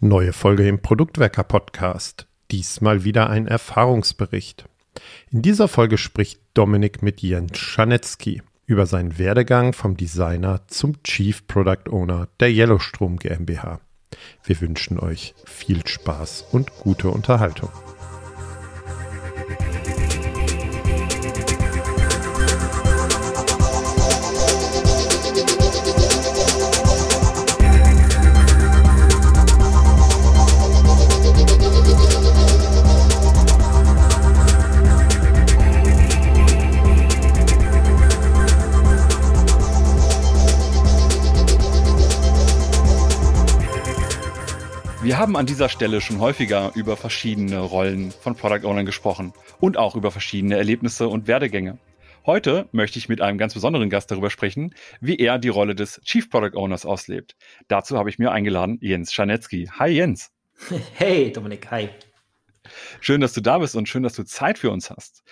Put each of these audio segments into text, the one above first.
Neue Folge im Produktwerker Podcast. Diesmal wieder ein Erfahrungsbericht. In dieser Folge spricht Dominik mit Jens Schanetzky über seinen Werdegang vom Designer zum Chief Product Owner der Yellowstrom GmbH. Wir wünschen euch viel Spaß und gute Unterhaltung. Wir haben an dieser Stelle schon häufiger über verschiedene Rollen von Product Ownern gesprochen und auch über verschiedene Erlebnisse und Werdegänge. Heute möchte ich mit einem ganz besonderen Gast darüber sprechen, wie er die Rolle des Chief Product Owners auslebt. Dazu habe ich mir eingeladen Jens Scharnetzky. Hi Jens. Hey Dominik, hi. Schön, dass du da bist und schön, dass du Zeit für uns hast.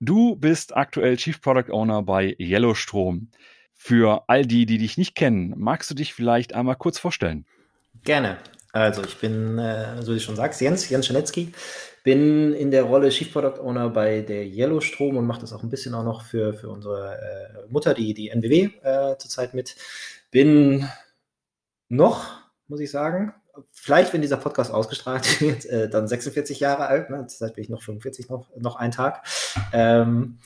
Du bist aktuell Chief Product Owner bei Yellowstrom. Für all die, die dich nicht kennen, magst du dich vielleicht einmal kurz vorstellen? Gerne. Also ich bin, äh, so wie du schon sagst, Jens, Jens Schaletzky, bin in der Rolle Chief Product Owner bei der Yellowstrom und mache das auch ein bisschen auch noch für, für unsere äh, Mutter, die, die NWW äh, zurzeit mit. Bin noch, muss ich sagen, vielleicht, wenn dieser Podcast ausgestrahlt wird, äh, dann 46 Jahre alt. Ne? Zurzeit bin ich noch 45, noch, noch ein Tag. Ähm,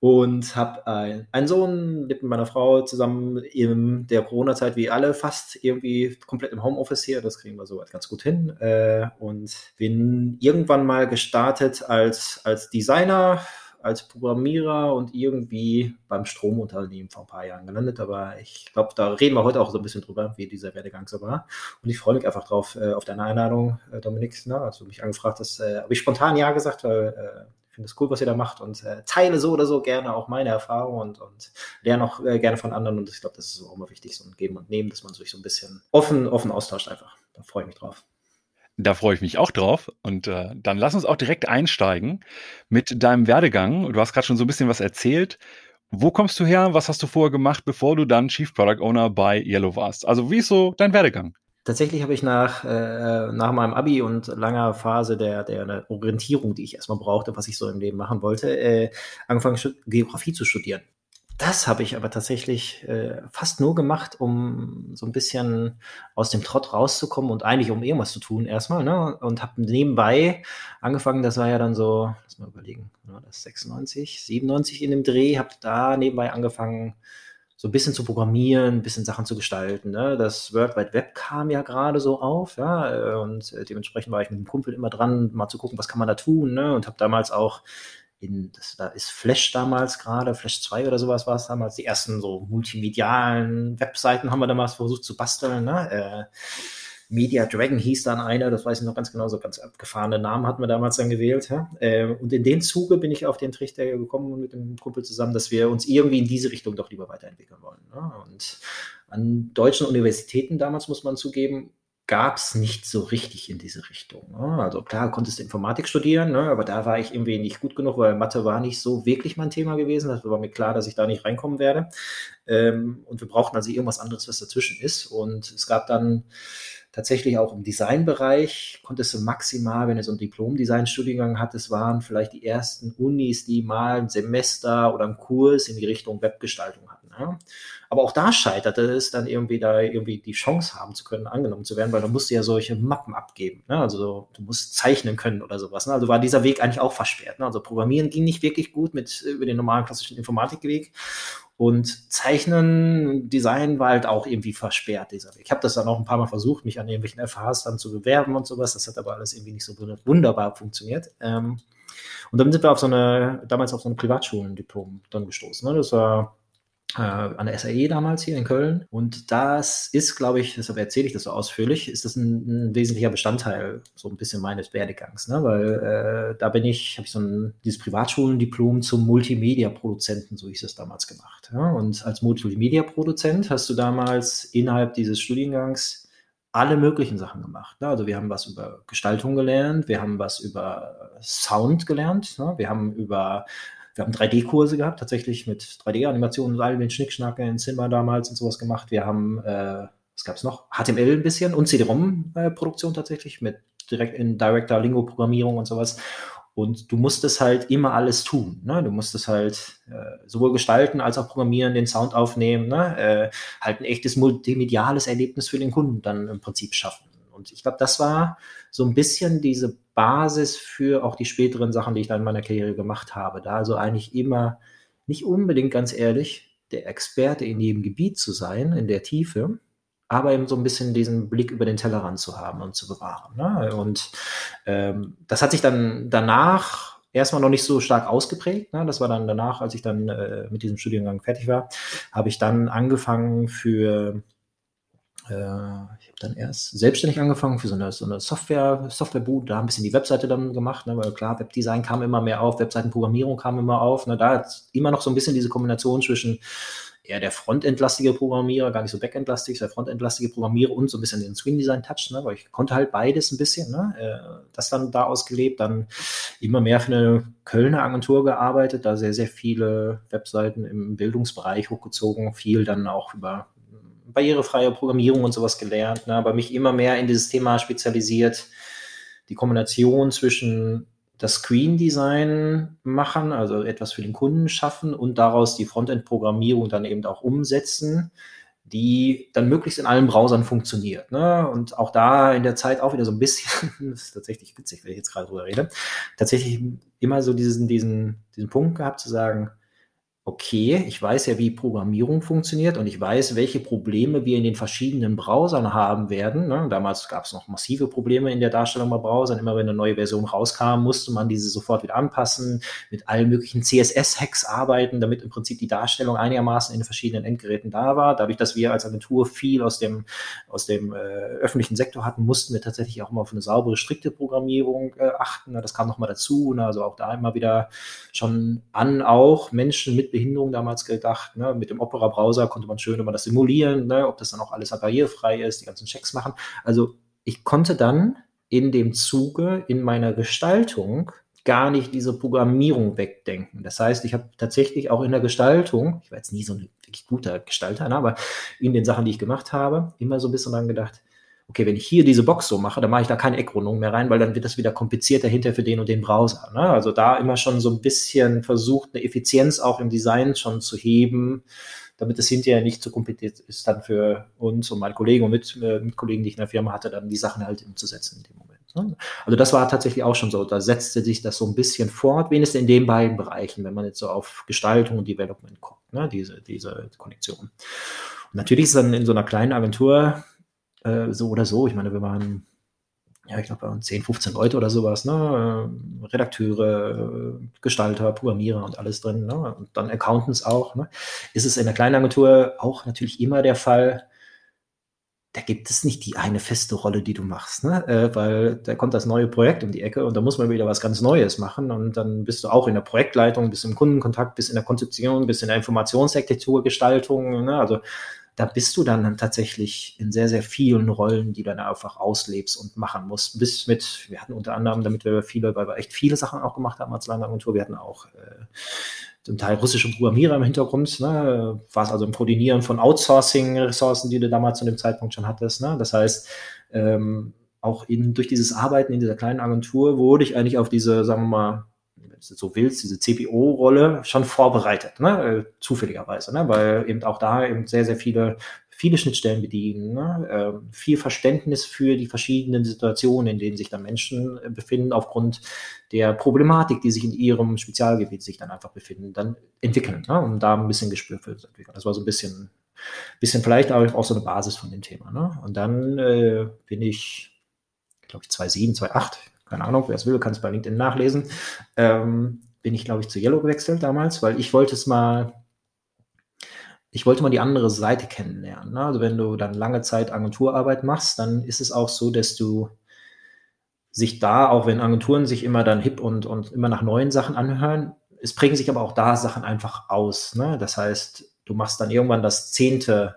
und habe ein, einen Sohn, lebt mit meiner Frau zusammen in der Corona-Zeit wie alle fast irgendwie komplett im Homeoffice hier. Das kriegen wir soweit ganz gut hin. Äh, und bin irgendwann mal gestartet als, als Designer, als Programmierer und irgendwie beim Stromunternehmen vor ein paar Jahren gelandet. Aber ich glaube, da reden wir heute auch so ein bisschen drüber, wie dieser Werdegang so war. Und ich freue mich einfach drauf, äh, auf deine Einladung, äh, Dominik. Ne? Also mich angefragt hast, äh, habe ich spontan Ja gesagt, weil äh, finde es cool, was ihr da macht und äh, teile so oder so gerne auch meine Erfahrung und, und lerne auch äh, gerne von anderen. Und ich glaube, das ist auch immer wichtig, so ein Geben und Nehmen, dass man sich so ein bisschen offen, offen austauscht einfach. Da freue ich mich drauf. Da freue ich mich auch drauf. Und äh, dann lass uns auch direkt einsteigen mit deinem Werdegang. Du hast gerade schon so ein bisschen was erzählt. Wo kommst du her? Was hast du vorher gemacht, bevor du dann Chief Product Owner bei Yellow warst? Also wie ist so dein Werdegang? Tatsächlich habe ich nach, äh, nach meinem Abi und langer Phase der, der Orientierung, die ich erstmal brauchte, was ich so im Leben machen wollte, äh, angefangen, Geografie zu studieren. Das habe ich aber tatsächlich äh, fast nur gemacht, um so ein bisschen aus dem Trott rauszukommen und eigentlich um irgendwas zu tun erstmal. Ne? Und habe nebenbei angefangen, das war ja dann so, lass mal überlegen, das ist 96, 97 in dem Dreh, habe da nebenbei angefangen, so ein bisschen zu programmieren, ein bisschen Sachen zu gestalten. Ne? Das World Wide Web kam ja gerade so auf, ja, äh, und äh, dementsprechend war ich mit dem Kumpel immer dran, mal zu gucken, was kann man da tun, ne? Und habe damals auch in, das, da ist Flash damals gerade, Flash 2 oder sowas war es damals, die ersten so multimedialen Webseiten haben wir damals versucht zu basteln, ne? Äh, Media Dragon hieß dann einer, das weiß ich noch ganz genau, so ganz abgefahrene Namen hatten wir damals dann gewählt. Ja? Äh, und in den Zuge bin ich auf den Trichter gekommen mit dem Kumpel zusammen, dass wir uns irgendwie in diese Richtung doch lieber weiterentwickeln wollen. Ne? Und an deutschen Universitäten damals, muss man zugeben, gab es nicht so richtig in diese Richtung. Ne? Also klar, konntest Informatik studieren, ne? aber da war ich irgendwie nicht gut genug, weil Mathe war nicht so wirklich mein Thema gewesen. Das war mir klar, dass ich da nicht reinkommen werde. Ähm, und wir brauchten also irgendwas anderes, was dazwischen ist. Und es gab dann tatsächlich auch im Designbereich konntest du maximal, wenn du so einen Diplom-Design-Studiengang hattest, waren vielleicht die ersten Unis, die mal ein Semester oder einen Kurs in die Richtung Webgestaltung hatten. Ja? Aber auch da scheiterte es dann irgendwie, da irgendwie die Chance haben zu können, angenommen zu werden, weil da musst du ja solche Mappen abgeben. Ne? Also du musst zeichnen können oder sowas. Ne? Also war dieser Weg eigentlich auch versperrt. Ne? Also Programmieren ging nicht wirklich gut mit über den normalen klassischen Informatikweg. Und Zeichnen, Design war halt auch irgendwie versperrt, dieser Weg. Ich habe das dann auch ein paar Mal versucht, mich an irgendwelchen FHs dann zu bewerben und sowas. Das hat aber alles irgendwie nicht so wunderbar funktioniert. Ähm, und dann sind wir auf so eine, damals auf so ein Privatschulendiplom dann gestoßen. Ne? Das war an der SAE damals hier in Köln. Und das ist, glaube ich, deshalb erzähle ich das so ausführlich, ist das ein, ein wesentlicher Bestandteil so ein bisschen meines Werdegangs, ne? weil äh, da bin ich, habe ich so ein, dieses Privatschulendiplom zum Multimedia-Produzenten, so hieß es damals gemacht. Ja? Und als Multimedia-Produzent hast du damals innerhalb dieses Studiengangs alle möglichen Sachen gemacht. Ne? Also wir haben was über Gestaltung gelernt, wir haben was über Sound gelernt, ne? wir haben über wir haben 3D-Kurse gehabt, tatsächlich mit 3D-Animationen und all den Schnickschnack in Zimmer damals und sowas gemacht. Wir haben äh, was gab es noch? HTML ein bisschen und CD-ROM-Produktion tatsächlich mit direkt in Director Lingo-Programmierung und sowas. Und du musstest halt immer alles tun. Ne? Du musstest halt äh, sowohl gestalten als auch programmieren, den Sound aufnehmen, ne? äh, halt ein echtes multimediales Erlebnis für den Kunden dann im Prinzip schaffen. Und ich glaube, das war so ein bisschen diese Basis für auch die späteren Sachen, die ich dann in meiner Karriere gemacht habe. Da also eigentlich immer nicht unbedingt ganz ehrlich der Experte in jedem Gebiet zu sein, in der Tiefe, aber eben so ein bisschen diesen Blick über den Tellerrand zu haben und zu bewahren. Ne? Und ähm, das hat sich dann danach erstmal noch nicht so stark ausgeprägt. Ne? Das war dann danach, als ich dann äh, mit diesem Studiengang fertig war, habe ich dann angefangen für ich habe dann erst selbstständig angefangen für so eine, so eine Software, Softwarebude, da ein bisschen die Webseite dann gemacht, ne, weil klar, Webdesign kam immer mehr auf, Webseitenprogrammierung kam immer auf. Ne, da hat immer noch so ein bisschen diese Kombination zwischen eher der frontendlastige Programmierer, gar nicht so backendlastig, der frontendlastige Programmierer und so ein bisschen den Screen Design Touch, ne, weil ich konnte halt beides ein bisschen, ne, äh, das dann da ausgelebt, dann immer mehr für eine Kölner Agentur gearbeitet, da sehr, sehr viele Webseiten im Bildungsbereich hochgezogen, viel dann auch über barrierefreie Programmierung und sowas gelernt, ne, aber mich immer mehr in dieses Thema spezialisiert, die Kombination zwischen das Screen Design machen, also etwas für den Kunden schaffen und daraus die Frontend-Programmierung dann eben auch umsetzen, die dann möglichst in allen Browsern funktioniert. Ne? Und auch da in der Zeit auch wieder so ein bisschen, das ist tatsächlich witzig, wenn ich jetzt gerade drüber rede, tatsächlich immer so diesen, diesen, diesen Punkt gehabt zu sagen, okay, ich weiß ja, wie Programmierung funktioniert und ich weiß, welche Probleme wir in den verschiedenen Browsern haben werden. Ne? Damals gab es noch massive Probleme in der Darstellung bei Browsern. Immer wenn eine neue Version rauskam, musste man diese sofort wieder anpassen, mit allen möglichen CSS-Hacks arbeiten, damit im Prinzip die Darstellung einigermaßen in den verschiedenen Endgeräten da war. Dadurch, dass wir als Agentur viel aus dem, aus dem äh, öffentlichen Sektor hatten, mussten wir tatsächlich auch immer auf eine saubere, strikte Programmierung äh, achten. Das kam nochmal dazu. Ne? Also auch da immer wieder schon an auch Menschen mit Behinderung damals gedacht. Ne? Mit dem Opera-Browser konnte man schön immer das simulieren, ne? ob das dann auch alles barrierefrei ist, die ganzen Checks machen. Also ich konnte dann in dem Zuge in meiner Gestaltung gar nicht diese Programmierung wegdenken. Das heißt, ich habe tatsächlich auch in der Gestaltung, ich war jetzt nie so ein wirklich guter Gestalter, ne, aber in den Sachen, die ich gemacht habe, immer so ein bisschen dran gedacht, okay, wenn ich hier diese Box so mache, dann mache ich da keine Eckrundung mehr rein, weil dann wird das wieder komplizierter hinter für den und den Browser. Ne? Also da immer schon so ein bisschen versucht, eine Effizienz auch im Design schon zu heben, damit es hinterher nicht zu kompliziert ist dann für uns und meine Kollegen und mit, äh, mit Kollegen, die ich in der Firma hatte, dann die Sachen halt umzusetzen in dem Moment. Ne? Also das war tatsächlich auch schon so. Da setzte sich das so ein bisschen fort, wenigstens in den beiden Bereichen, wenn man jetzt so auf Gestaltung und Development guckt, ne? diese, diese Konnektion. Und natürlich ist dann in so einer kleinen Agentur äh, so oder so. Ich meine, wir waren, ja, ich glaube, 10, 15 Leute oder sowas, ne? Äh, Redakteure, Gestalter, Programmierer und alles drin, ne? Und dann Accountants auch. Ne? Ist es in der kleinen Agentur auch natürlich immer der Fall, da gibt es nicht die eine feste Rolle, die du machst, ne? Äh, weil da kommt das neue Projekt um die Ecke und da muss man wieder was ganz Neues machen und dann bist du auch in der Projektleitung, bist im Kundenkontakt, bist in der Konzeption, bist in der Informationsarchitekturgestaltung, ne? also da bist du dann tatsächlich in sehr, sehr vielen Rollen, die du dann einfach auslebst und machen musst. Bis mit, wir hatten unter anderem, damit wir viele, weil wir echt viele Sachen auch gemacht haben als Landeagentur, wir hatten auch äh, zum Teil russische Programmierer im Hintergrund, ne? war es also im Koordinieren von Outsourcing-Ressourcen, die du damals zu dem Zeitpunkt schon hattest. Ne? Das heißt, ähm, auch in, durch dieses Arbeiten in dieser kleinen Agentur wurde ich eigentlich auf diese, sagen wir mal, du so willst, diese CPO-Rolle schon vorbereitet, ne? Äh, zufälligerweise, ne? weil eben auch da eben sehr, sehr viele, viele Schnittstellen bedienen, ne? äh, viel Verständnis für die verschiedenen Situationen, in denen sich da Menschen äh, befinden, aufgrund der Problematik, die sich in ihrem Spezialgebiet sich dann einfach befinden, dann entwickeln, ne? um da ein bisschen Gespür für zu entwickeln. Das war so ein bisschen, bisschen vielleicht auch so eine Basis von dem Thema. Ne? Und dann äh, bin ich, glaube ich, 2007, 2008, keine Ahnung, wer es will, kann es bei LinkedIn nachlesen, ähm, bin ich, glaube ich, zu Yellow gewechselt damals, weil ich wollte es mal, ich wollte mal die andere Seite kennenlernen. Ne? Also wenn du dann lange Zeit Agenturarbeit machst, dann ist es auch so, dass du sich da, auch wenn Agenturen sich immer dann hip und, und immer nach neuen Sachen anhören, es prägen sich aber auch da Sachen einfach aus. Ne? Das heißt, du machst dann irgendwann das zehnte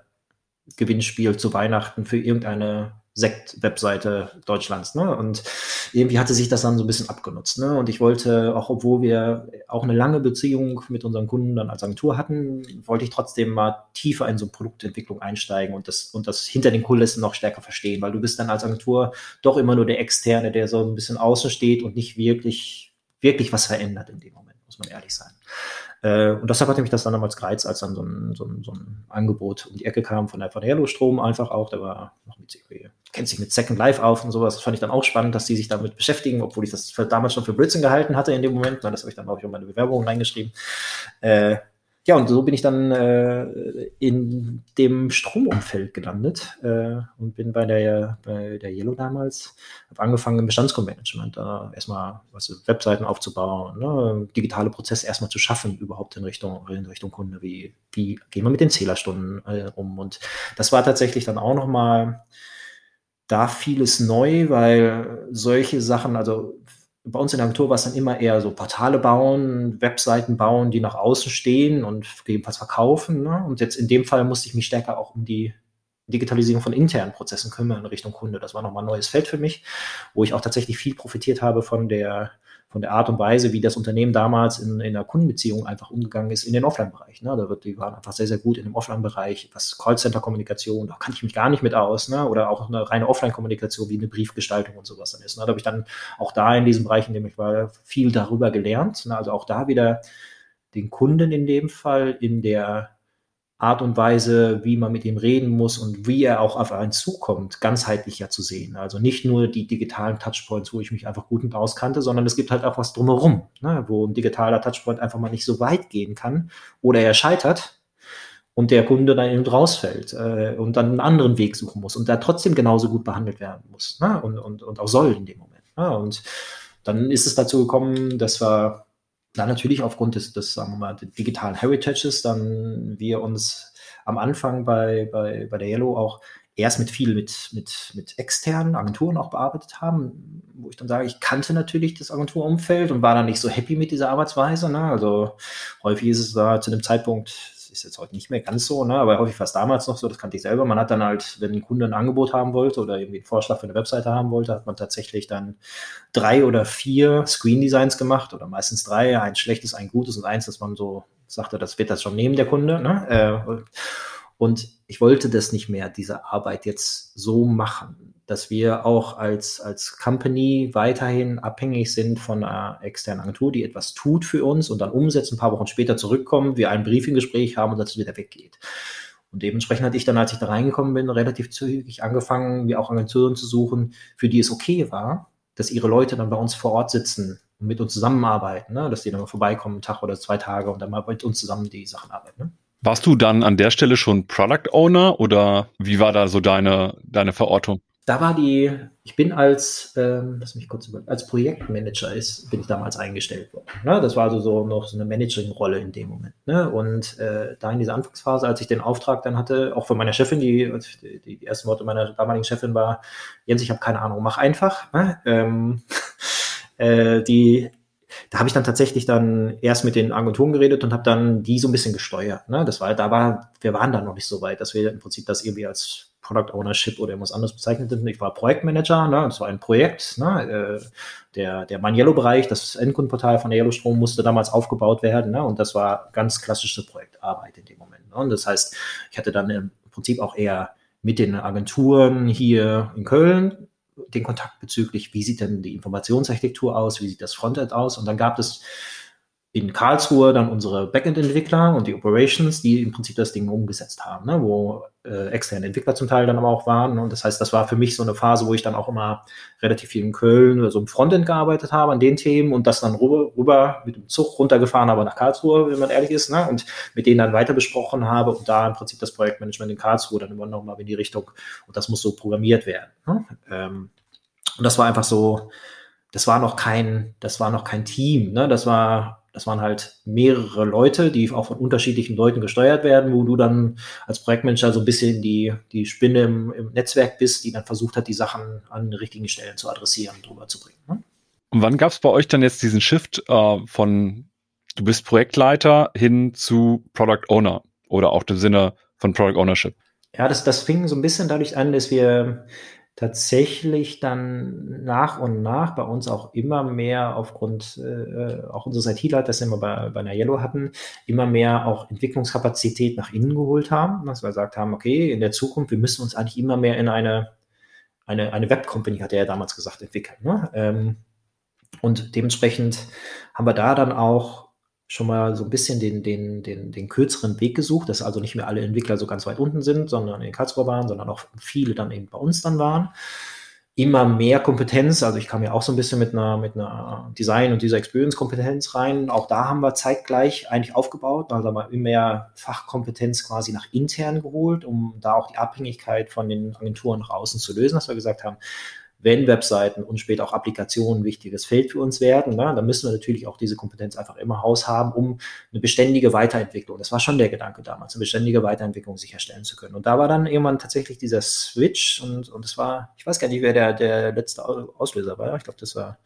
Gewinnspiel zu Weihnachten für irgendeine Sekt-Webseite Deutschlands. Ne? Und irgendwie hatte sich das dann so ein bisschen abgenutzt. Ne? Und ich wollte, auch obwohl wir auch eine lange Beziehung mit unseren Kunden dann als Agentur hatten, wollte ich trotzdem mal tiefer in so Produktentwicklung einsteigen und das, und das hinter den Kulissen noch stärker verstehen, weil du bist dann als Agentur doch immer nur der Externe, der so ein bisschen außen steht und nicht wirklich, wirklich was verändert in dem Moment, muss man ehrlich sein. Äh, und deshalb hatte mich das dann damals gereizt, als dann so ein, so ein, so ein Angebot um die Ecke kam von der von Hello Strom einfach auch, der war noch mit kennt sich mit Second Life auf und sowas. Das fand ich dann auch spannend, dass die sich damit beschäftigen, obwohl ich das damals schon für Blödsinn gehalten hatte in dem Moment. Das habe ich dann auch in meine Bewerbung reingeschrieben. Äh, ja, und so bin ich dann äh, in dem Stromumfeld gelandet äh, und bin bei der, bei der Yellow damals, habe angefangen im Bestandsmanagement, da erstmal was, Webseiten aufzubauen, ne, digitale Prozesse erstmal zu schaffen, überhaupt in Richtung, in Richtung Kunde, wie, wie gehen wir mit den Zählerstunden äh, um. Und das war tatsächlich dann auch nochmal da vieles neu, weil solche Sachen, also bei uns in der Agentur war es dann immer eher so Portale bauen, Webseiten bauen, die nach außen stehen und gegebenenfalls verkaufen. Ne? Und jetzt in dem Fall musste ich mich stärker auch um die Digitalisierung von internen Prozessen kümmern in Richtung Kunde. Das war nochmal ein neues Feld für mich, wo ich auch tatsächlich viel profitiert habe von der von der Art und Weise, wie das Unternehmen damals in, in der Kundenbeziehung einfach umgegangen ist in den Offline-Bereich. Ne? Da wird, die waren einfach sehr, sehr gut in dem Offline-Bereich, was Callcenter-Kommunikation, da kann ich mich gar nicht mit aus, ne? oder auch eine reine Offline-Kommunikation wie eine Briefgestaltung und sowas dann ist. Ne? Da habe ich dann auch da in diesem Bereich, in dem ich war, viel darüber gelernt. Ne? Also auch da wieder den Kunden in dem Fall in der Art und Weise, wie man mit ihm reden muss und wie er auch auf einen zukommt, ganzheitlicher zu sehen. Also nicht nur die digitalen Touchpoints, wo ich mich einfach gut mit auskannte, sondern es gibt halt auch was drumherum, ne, wo ein digitaler Touchpoint einfach mal nicht so weit gehen kann oder er scheitert und der Kunde dann eben rausfällt äh, und dann einen anderen Weg suchen muss und da trotzdem genauso gut behandelt werden muss ne, und, und, und auch soll in dem Moment. Ne, und dann ist es dazu gekommen, dass wir dann natürlich aufgrund des, des sagen wir mal, digitalen Heritages, dann wir uns am Anfang bei, bei, bei der Yellow auch erst mit viel mit, mit, mit externen Agenturen auch bearbeitet haben, wo ich dann sage, ich kannte natürlich das Agenturumfeld und war dann nicht so happy mit dieser Arbeitsweise. Ne? Also häufig ist es da zu dem Zeitpunkt ist jetzt heute nicht mehr ganz so, ne? aber häufig war es damals noch so, das kannte ich selber. Man hat dann halt, wenn ein Kunde ein Angebot haben wollte oder irgendwie einen Vorschlag für eine Webseite haben wollte, hat man tatsächlich dann drei oder vier Screen Designs gemacht oder meistens drei, ein schlechtes, ein gutes und eins, dass man so sagte, das wird das schon nehmen, der Kunde. Ne? Äh, und ich wollte das nicht mehr, diese Arbeit jetzt so machen dass wir auch als, als Company weiterhin abhängig sind von einer externen Agentur, die etwas tut für uns und dann umsetzt, ein paar Wochen später zurückkommen, wir ein Briefinggespräch haben und dass es wieder weggeht. Und dementsprechend hatte ich dann, als ich da reingekommen bin, relativ zügig angefangen, mir auch Agenturen zu suchen, für die es okay war, dass ihre Leute dann bei uns vor Ort sitzen und mit uns zusammenarbeiten, ne? dass die dann mal vorbeikommen, einen Tag oder zwei Tage und dann mal mit uns zusammen die Sachen arbeiten. Ne? Warst du dann an der Stelle schon Product Owner oder wie war da so deine, deine Verortung? da war die, ich bin als, ähm, lass mich kurz über, als Projektmanager ist, bin ich damals eingestellt worden. Ne? Das war also so noch so eine Managing-Rolle in dem Moment. Ne? Und äh, da in dieser Anfangsphase, als ich den Auftrag dann hatte, auch von meiner Chefin, die, die, die ersten Worte meiner damaligen Chefin war, Jens, ich habe keine Ahnung, mach einfach. Ne? Ähm, äh, die da habe ich dann tatsächlich dann erst mit den Agenturen geredet und habe dann die so ein bisschen gesteuert. Ne? Das war, da war, wir waren da noch nicht so weit, dass wir im Prinzip das irgendwie als Product Ownership oder irgendwas anderes bezeichnet sind. Ich war Projektmanager, ne? das war ein Projekt. Ne? Äh, der, der Maniello-Bereich, das Endkundenportal von der Yellow Strom musste damals aufgebaut werden ne? und das war ganz klassische Projektarbeit in dem Moment. Ne? Und das heißt, ich hatte dann im Prinzip auch eher mit den Agenturen hier in Köln den Kontakt bezüglich, wie sieht denn die Informationsarchitektur aus, wie sieht das Frontend aus? Und dann gab es in Karlsruhe dann unsere Backend-Entwickler und die Operations, die im Prinzip das Ding umgesetzt haben, ne? wo äh, externe Entwickler zum Teil dann aber auch waren. Und das heißt, das war für mich so eine Phase, wo ich dann auch immer relativ viel in Köln oder so im Frontend gearbeitet habe an den Themen und das dann rüber, rüber mit dem Zug runtergefahren habe nach Karlsruhe, wenn man ehrlich ist, ne? und mit denen dann weiter besprochen habe und da im Prinzip das Projektmanagement in Karlsruhe dann immer noch mal in die Richtung und das muss so programmiert werden. Ne? Ähm, und das war einfach so, das war noch kein, das war noch kein Team, ne? Das war das waren halt mehrere Leute, die auch von unterschiedlichen Leuten gesteuert werden, wo du dann als Projektmanager so ein bisschen die, die Spinne im, im Netzwerk bist, die dann versucht hat, die Sachen an den richtigen Stellen zu adressieren, drüber zu bringen. Ne? Und wann gab es bei euch dann jetzt diesen Shift äh, von du bist Projektleiter hin zu Product Owner oder auch im Sinne von Product Ownership? Ja, das, das fing so ein bisschen dadurch an, dass wir tatsächlich dann nach und nach bei uns auch immer mehr aufgrund äh, auch unseres IT-Leiters, den wir bei, bei einer Yellow hatten, immer mehr auch Entwicklungskapazität nach innen geholt haben, dass wir gesagt haben, okay, in der Zukunft, wir müssen uns eigentlich immer mehr in eine, eine, eine Web-Company, hat er ja damals gesagt, entwickeln. Ne? Ähm, und dementsprechend haben wir da dann auch schon mal so ein bisschen den, den, den, den kürzeren Weg gesucht, dass also nicht mehr alle Entwickler so ganz weit unten sind, sondern in Karlsruhe waren, sondern auch viele dann eben bei uns dann waren. Immer mehr Kompetenz, also ich kam ja auch so ein bisschen mit einer, mit einer Design- und dieser Experience-Kompetenz rein. Auch da haben wir zeitgleich eigentlich aufgebaut, also haben wir immer mehr Fachkompetenz quasi nach intern geholt, um da auch die Abhängigkeit von den Agenturen nach außen zu lösen, dass wir gesagt haben, wenn Webseiten und später auch Applikationen ein wichtiges Feld für uns werden, ne, dann müssen wir natürlich auch diese Kompetenz einfach immer Haus haben, um eine beständige Weiterentwicklung, das war schon der Gedanke damals, eine beständige Weiterentwicklung sicherstellen zu können. Und da war dann irgendwann tatsächlich dieser Switch und, und das war, ich weiß gar nicht, wer der, der letzte Auslöser war. Ich glaube, das war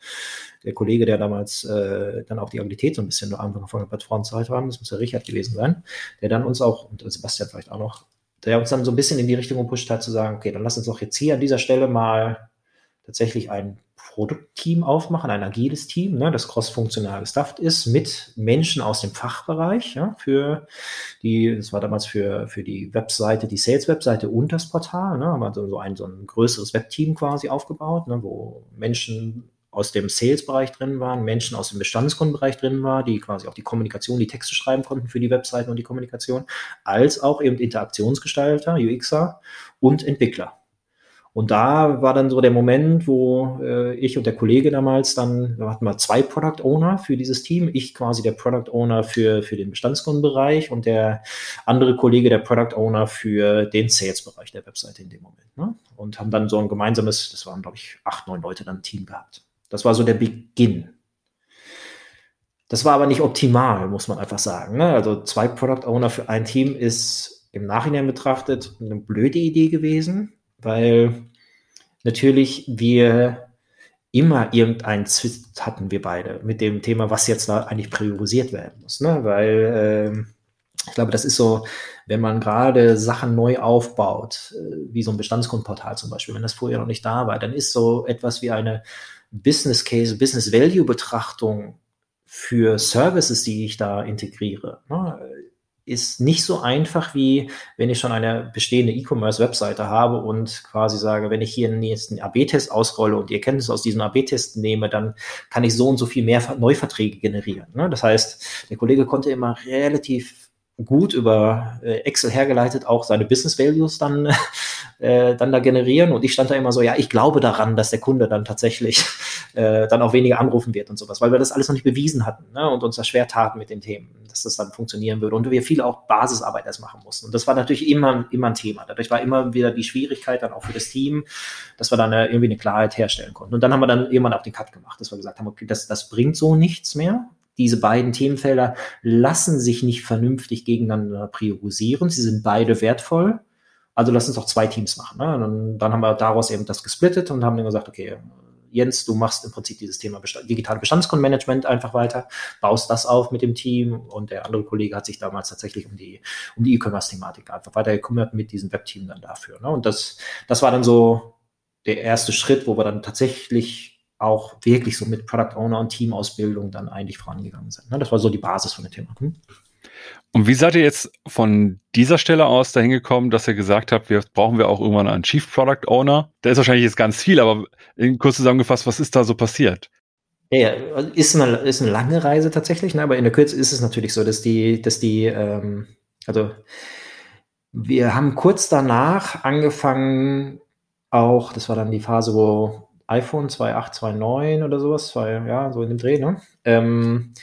der Kollege, der damals äh, dann auch die Agilität so ein bisschen am Anfang von der Plattformzeit war, das muss der Richard gewesen sein, der dann uns auch, und Sebastian vielleicht auch noch, der uns dann so ein bisschen in die Richtung gepusht hat, zu sagen, okay, dann lass uns doch jetzt hier an dieser Stelle mal tatsächlich ein Produktteam aufmachen, ein agiles Team, ne, das cross-funktional gestafft ist mit Menschen aus dem Fachbereich, ja, für die, das war damals für, für die Webseite, die Sales-Webseite und das Portal, ne, haben wir so ein, so ein größeres Webteam quasi aufgebaut, ne, wo Menschen aus dem Sales-Bereich drin waren, Menschen aus dem Bestandskundenbereich drin waren, die quasi auch die Kommunikation, die Texte schreiben konnten für die Webseiten und die Kommunikation, als auch eben Interaktionsgestalter, UXer und Entwickler. Und da war dann so der Moment, wo äh, ich und der Kollege damals dann, da hatten wir zwei Product Owner für dieses Team. Ich quasi der Product Owner für, für den Bestandskundenbereich und der andere Kollege der Product Owner für den Sales-Bereich der Webseite in dem Moment. Ne? Und haben dann so ein gemeinsames, das waren, glaube ich, acht, neun Leute dann ein Team gehabt. Das war so der Beginn. Das war aber nicht optimal, muss man einfach sagen. Ne? Also zwei Product Owner für ein Team ist im Nachhinein betrachtet eine blöde Idee gewesen weil natürlich wir immer irgendeinen Zwist hatten wir beide mit dem Thema, was jetzt da eigentlich priorisiert werden muss. Ne? Weil äh, ich glaube, das ist so, wenn man gerade Sachen neu aufbaut, äh, wie so ein Bestandskundenportal zum Beispiel, wenn das vorher noch nicht da war, dann ist so etwas wie eine Business Case, Business Value Betrachtung für Services, die ich da integriere. Ne? Ist nicht so einfach, wie wenn ich schon eine bestehende E-Commerce-Webseite habe und quasi sage, wenn ich hier einen nächsten AB-Test ausrolle und die Erkenntnisse aus diesem AB-Test nehme, dann kann ich so und so viel mehr Neuverträge generieren. Ne? Das heißt, der Kollege konnte immer relativ gut über äh, Excel hergeleitet auch seine Business Values dann, äh, dann da generieren. Und ich stand da immer so, ja, ich glaube daran, dass der Kunde dann tatsächlich äh, dann auch weniger anrufen wird und sowas, weil wir das alles noch nicht bewiesen hatten ne? und uns da schwer taten mit den Themen, dass das dann funktionieren würde. Und wir viel auch Basisarbeit erst machen mussten. Und das war natürlich immer, immer ein Thema. Dadurch war immer wieder die Schwierigkeit dann auch für das Team, dass wir dann äh, irgendwie eine Klarheit herstellen konnten. Und dann haben wir dann irgendwann auch den Cut gemacht, dass wir gesagt haben, okay, das, das bringt so nichts mehr diese beiden Themenfelder lassen sich nicht vernünftig gegeneinander priorisieren. Sie sind beide wertvoll. Also lass uns doch zwei Teams machen. Ne? Dann, dann haben wir daraus eben das gesplittet und haben dann gesagt, okay, Jens, du machst im Prinzip dieses Thema Bestand, digitale Bestandskundenmanagement einfach weiter, baust das auf mit dem Team und der andere Kollege hat sich damals tatsächlich um die um E-Commerce-Thematik einfach weiter gekümmert mit diesem Webteam dann dafür. Ne? Und das, das war dann so der erste Schritt, wo wir dann tatsächlich auch wirklich so mit Product Owner und Teamausbildung dann eigentlich vorangegangen sind. Ne? Das war so die Basis von dem Thema. Hm? Und wie seid ihr jetzt von dieser Stelle aus dahin gekommen, dass ihr gesagt habt, wir brauchen wir auch irgendwann einen Chief Product Owner? Da ist wahrscheinlich jetzt ganz viel, aber kurz zusammengefasst, was ist da so passiert? Ja, ist eine, ist eine lange Reise tatsächlich, ne? aber in der Kürze ist es natürlich so, dass die, dass die, ähm, also wir haben kurz danach angefangen, auch, das war dann die Phase, wo iPhone 2829 oder sowas, zwei, ja, so in dem Dreh, ne? Ähm,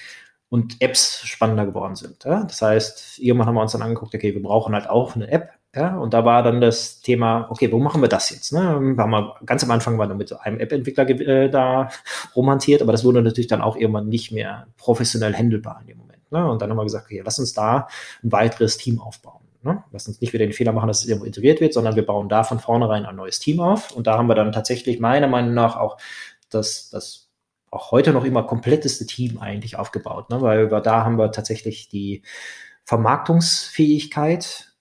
und Apps spannender geworden sind. Ja? Das heißt, irgendwann haben wir uns dann angeguckt, okay, wir brauchen halt auch eine App. Ja? Und da war dann das Thema, okay, wo machen wir das jetzt? Ne? Haben ganz am Anfang war wir mit einem App-Entwickler äh, da romantiert, aber das wurde natürlich dann auch irgendwann nicht mehr professionell handelbar in dem Moment. Ne? Und dann haben wir gesagt, okay, lass uns da ein weiteres Team aufbauen. Ne? Lass uns nicht wieder den Fehler machen, dass es irgendwo integriert wird, sondern wir bauen da von vornherein ein neues Team auf. Und da haben wir dann tatsächlich meiner Meinung nach auch das, das auch heute noch immer kompletteste Team eigentlich aufgebaut, ne? weil wir, da haben wir tatsächlich die Vermarktungsfähigkeit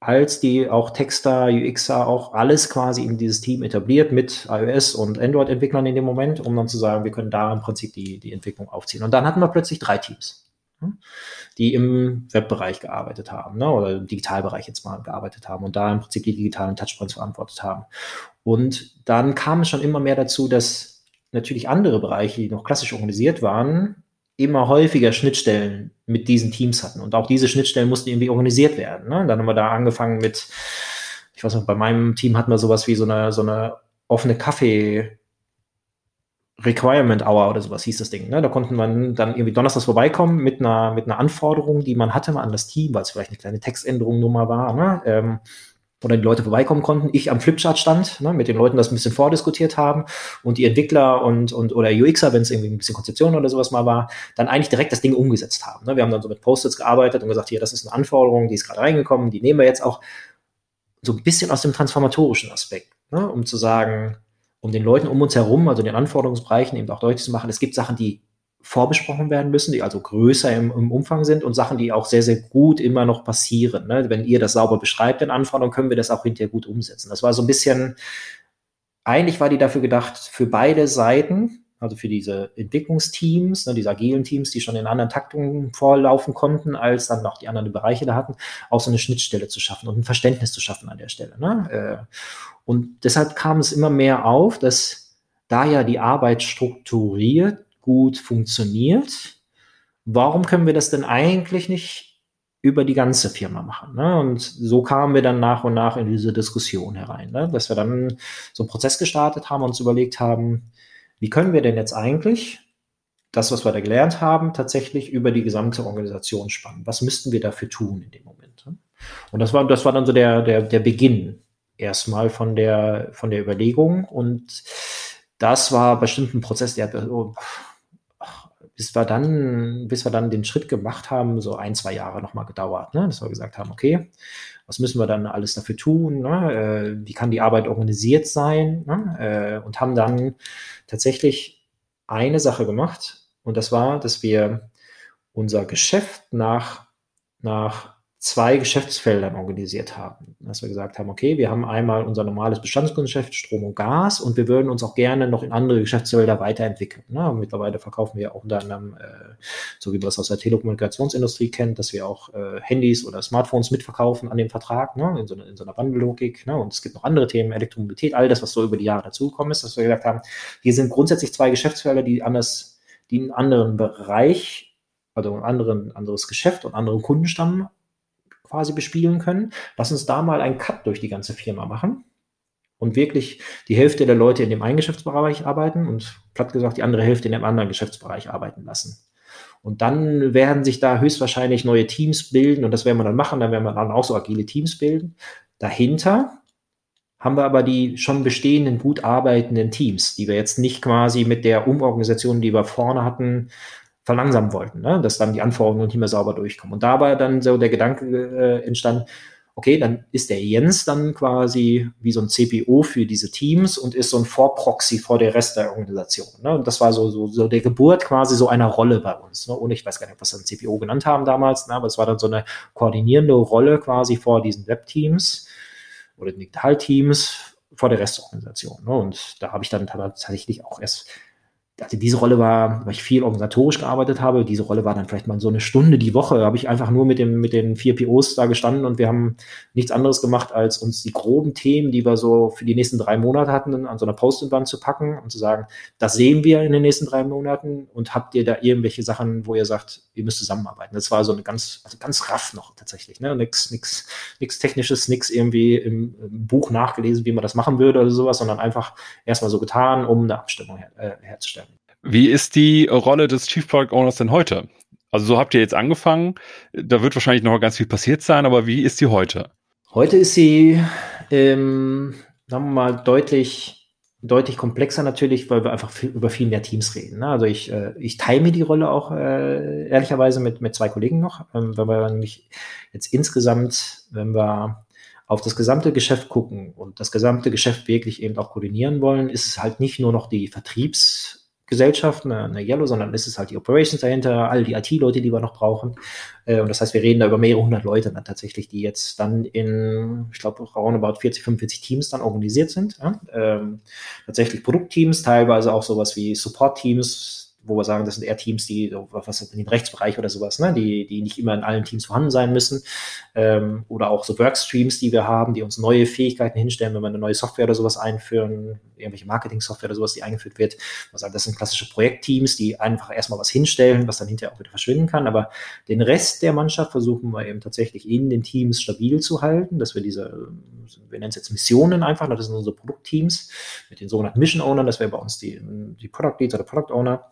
als die auch Texter, UXer, auch alles quasi in dieses Team etabliert mit iOS und Android-Entwicklern in dem Moment, um dann zu sagen, wir können da im Prinzip die, die Entwicklung aufziehen. Und dann hatten wir plötzlich drei Teams, die im Webbereich gearbeitet haben, ne, oder im Digitalbereich jetzt mal gearbeitet haben und da im Prinzip die digitalen Touchpoints verantwortet haben. Und dann kam es schon immer mehr dazu, dass natürlich andere Bereiche, die noch klassisch organisiert waren, immer häufiger Schnittstellen mit diesen Teams hatten. Und auch diese Schnittstellen mussten irgendwie organisiert werden. Ne? Dann haben wir da angefangen mit, ich weiß noch, bei meinem Team hatten wir sowas wie so eine, so eine offene Kaffee- Requirement Hour oder sowas hieß das Ding. Ne? Da konnte man dann irgendwie donnerstags vorbeikommen mit einer, mit einer Anforderung, die man hatte an das Team, weil es vielleicht eine kleine Textänderung nur mal war. Ne? Ähm, oder die Leute vorbeikommen konnten. Ich am Flipchart stand, ne, mit den Leuten das ein bisschen vordiskutiert haben und die Entwickler und, und oder UXer, wenn es irgendwie ein bisschen Konzeption oder sowas mal war, dann eigentlich direkt das Ding umgesetzt haben. Ne. Wir haben dann so mit Post-its gearbeitet und gesagt, hier, das ist eine Anforderung, die ist gerade reingekommen, die nehmen wir jetzt auch so ein bisschen aus dem transformatorischen Aspekt, ne, um zu sagen, um den Leuten um uns herum, also den Anforderungsbereichen eben auch deutlich zu machen, es gibt Sachen, die vorbesprochen werden müssen, die also größer im, im, Umfang sind und Sachen, die auch sehr, sehr gut immer noch passieren. Ne? Wenn ihr das sauber beschreibt in Anforderungen, können wir das auch hinterher gut umsetzen. Das war so ein bisschen, eigentlich war die dafür gedacht, für beide Seiten, also für diese Entwicklungsteams, ne, diese agilen Teams, die schon in anderen Taktungen vorlaufen konnten, als dann noch die anderen Bereiche da hatten, auch so eine Schnittstelle zu schaffen und ein Verständnis zu schaffen an der Stelle. Ne? Äh, und deshalb kam es immer mehr auf, dass da ja die Arbeit strukturiert gut funktioniert, warum können wir das denn eigentlich nicht über die ganze Firma machen? Ne? Und so kamen wir dann nach und nach in diese Diskussion herein, ne? dass wir dann so einen Prozess gestartet haben und uns überlegt haben, wie können wir denn jetzt eigentlich das, was wir da gelernt haben, tatsächlich über die gesamte Organisation spannen? Was müssten wir dafür tun in dem Moment? Ne? Und das war, das war dann so der, der, der Beginn erstmal von der, von der Überlegung. Und das war bestimmt ein Prozess, der hat oh, bis wir dann, bis wir dann den Schritt gemacht haben, so ein, zwei Jahre nochmal gedauert, ne? dass wir gesagt haben, okay, was müssen wir dann alles dafür tun? Ne? Äh, wie kann die Arbeit organisiert sein? Ne? Äh, und haben dann tatsächlich eine Sache gemacht und das war, dass wir unser Geschäft nach, nach zwei Geschäftsfeldern organisiert haben. Dass wir gesagt haben, okay, wir haben einmal unser normales Bestandskundengeschäft, Strom und Gas, und wir würden uns auch gerne noch in andere Geschäftsfelder weiterentwickeln. Ne? Mittlerweile verkaufen wir auch unter anderem, äh, so wie man es aus der Telekommunikationsindustrie kennt, dass wir auch äh, Handys oder Smartphones mitverkaufen an dem Vertrag, ne? in, so in so einer Bundle-Logik. Ne? Und es gibt noch andere Themen, Elektromobilität, all das, was so über die Jahre dazugekommen ist, dass wir gesagt haben, hier sind grundsätzlich zwei Geschäftsfelder, die anders, die einen anderen Bereich, also ein anderen, anderes Geschäft und anderen Kundenstamm quasi bespielen können. Lass uns da mal einen Cut durch die ganze Firma machen und wirklich die Hälfte der Leute in dem einen Geschäftsbereich arbeiten und platt gesagt die andere Hälfte in dem anderen Geschäftsbereich arbeiten lassen. Und dann werden sich da höchstwahrscheinlich neue Teams bilden und das werden wir dann machen, dann werden wir dann auch so agile Teams bilden. Dahinter haben wir aber die schon bestehenden, gut arbeitenden Teams, die wir jetzt nicht quasi mit der Umorganisation, die wir vorne hatten, verlangsamen wollten, ne? dass dann die Anforderungen nicht mehr sauber durchkommen. Und da war dann so der Gedanke äh, entstanden, okay, dann ist der Jens dann quasi wie so ein CPO für diese Teams und ist so ein Vorproxy vor der Rest der Organisation. Ne? Und das war so, so, so der Geburt quasi so einer Rolle bei uns. Ne? Und ich weiß gar nicht, was wir ein CPO genannt haben damals, ne? aber es war dann so eine koordinierende Rolle quasi vor diesen Web-Teams oder Digital-Teams vor der Restorganisation. Ne? Und da habe ich dann tatsächlich auch erst also diese Rolle war, weil ich viel organisatorisch gearbeitet habe, diese Rolle war dann vielleicht mal so eine Stunde die Woche, habe ich einfach nur mit dem, mit den vier POs da gestanden und wir haben nichts anderes gemacht, als uns die groben Themen, die wir so für die nächsten drei Monate hatten, an so einer Post-it-Wand zu packen und zu sagen, das sehen wir in den nächsten drei Monaten und habt ihr da irgendwelche Sachen, wo ihr sagt, ihr müsst zusammenarbeiten. Das war so eine ganz, also ganz raff noch tatsächlich, ne? Nix, nix, nix Technisches, nix irgendwie im, im Buch nachgelesen, wie man das machen würde oder sowas, sondern einfach erstmal so getan, um eine Abstimmung her, äh, herzustellen. Wie ist die Rolle des Chief Product Owners denn heute? Also so habt ihr jetzt angefangen. Da wird wahrscheinlich noch ganz viel passiert sein, aber wie ist sie heute? Heute ist sie, ähm, sagen wir mal, deutlich, deutlich komplexer natürlich, weil wir einfach viel, über viel mehr Teams reden. Ne? Also ich, äh, ich teile mir die Rolle auch äh, ehrlicherweise mit, mit zwei Kollegen noch, ähm, wenn wir nämlich jetzt insgesamt, wenn wir auf das gesamte Geschäft gucken und das gesamte Geschäft wirklich eben auch koordinieren wollen, ist es halt nicht nur noch die Vertriebs- Gesellschaft, eine, eine Yellow, sondern es ist halt die Operations dahinter, all die IT-Leute, die wir noch brauchen. Äh, und das heißt, wir reden da über mehrere hundert Leute dann tatsächlich, die jetzt dann in, ich glaube, roundabout 40, 45 Teams dann organisiert sind. Ja? Ähm, tatsächlich Produktteams, teilweise auch sowas wie Support-Teams, wo wir sagen, das sind eher Teams, die, was in den Rechtsbereich oder sowas, ne, die, die nicht immer in allen Teams vorhanden sein müssen. Ähm, oder auch so Workstreams, die wir haben, die uns neue Fähigkeiten hinstellen, wenn wir eine neue Software oder sowas einführen, irgendwelche Marketing-Software oder sowas, die eingeführt wird. Wir sagen, das sind klassische Projektteams, die einfach erstmal was hinstellen, was dann hinterher auch wieder verschwinden kann. Aber den Rest der Mannschaft versuchen wir eben tatsächlich in den Teams stabil zu halten, dass wir diese, wir nennen es jetzt Missionen einfach, das sind unsere Produktteams mit den sogenannten Mission Ownern, das wäre bei uns die, die Product Leads oder Product Owner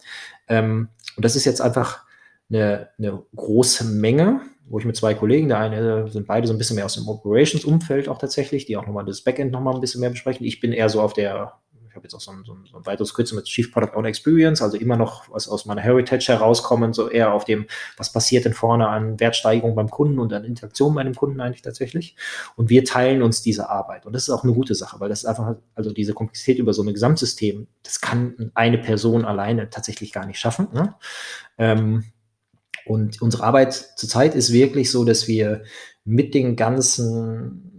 ähm, und das ist jetzt einfach eine, eine große Menge, wo ich mit zwei Kollegen, der eine sind beide so ein bisschen mehr aus dem Operations-Umfeld auch tatsächlich, die auch nochmal das Backend nochmal ein bisschen mehr besprechen. Ich bin eher so auf der, ich habe jetzt auch so ein, so ein, so ein weiteres Kürzel mit Chief Product Owner Experience, also immer noch was aus meiner Heritage herauskommen, so eher auf dem, was passiert denn vorne an Wertsteigerung beim Kunden und an Interaktion bei dem Kunden eigentlich tatsächlich. Und wir teilen uns diese Arbeit. Und das ist auch eine gute Sache, weil das ist einfach, also diese Komplexität über so ein Gesamtsystem, das kann eine Person alleine tatsächlich gar nicht schaffen. Ne? Ähm, und unsere Arbeit zurzeit ist wirklich so, dass wir mit den ganzen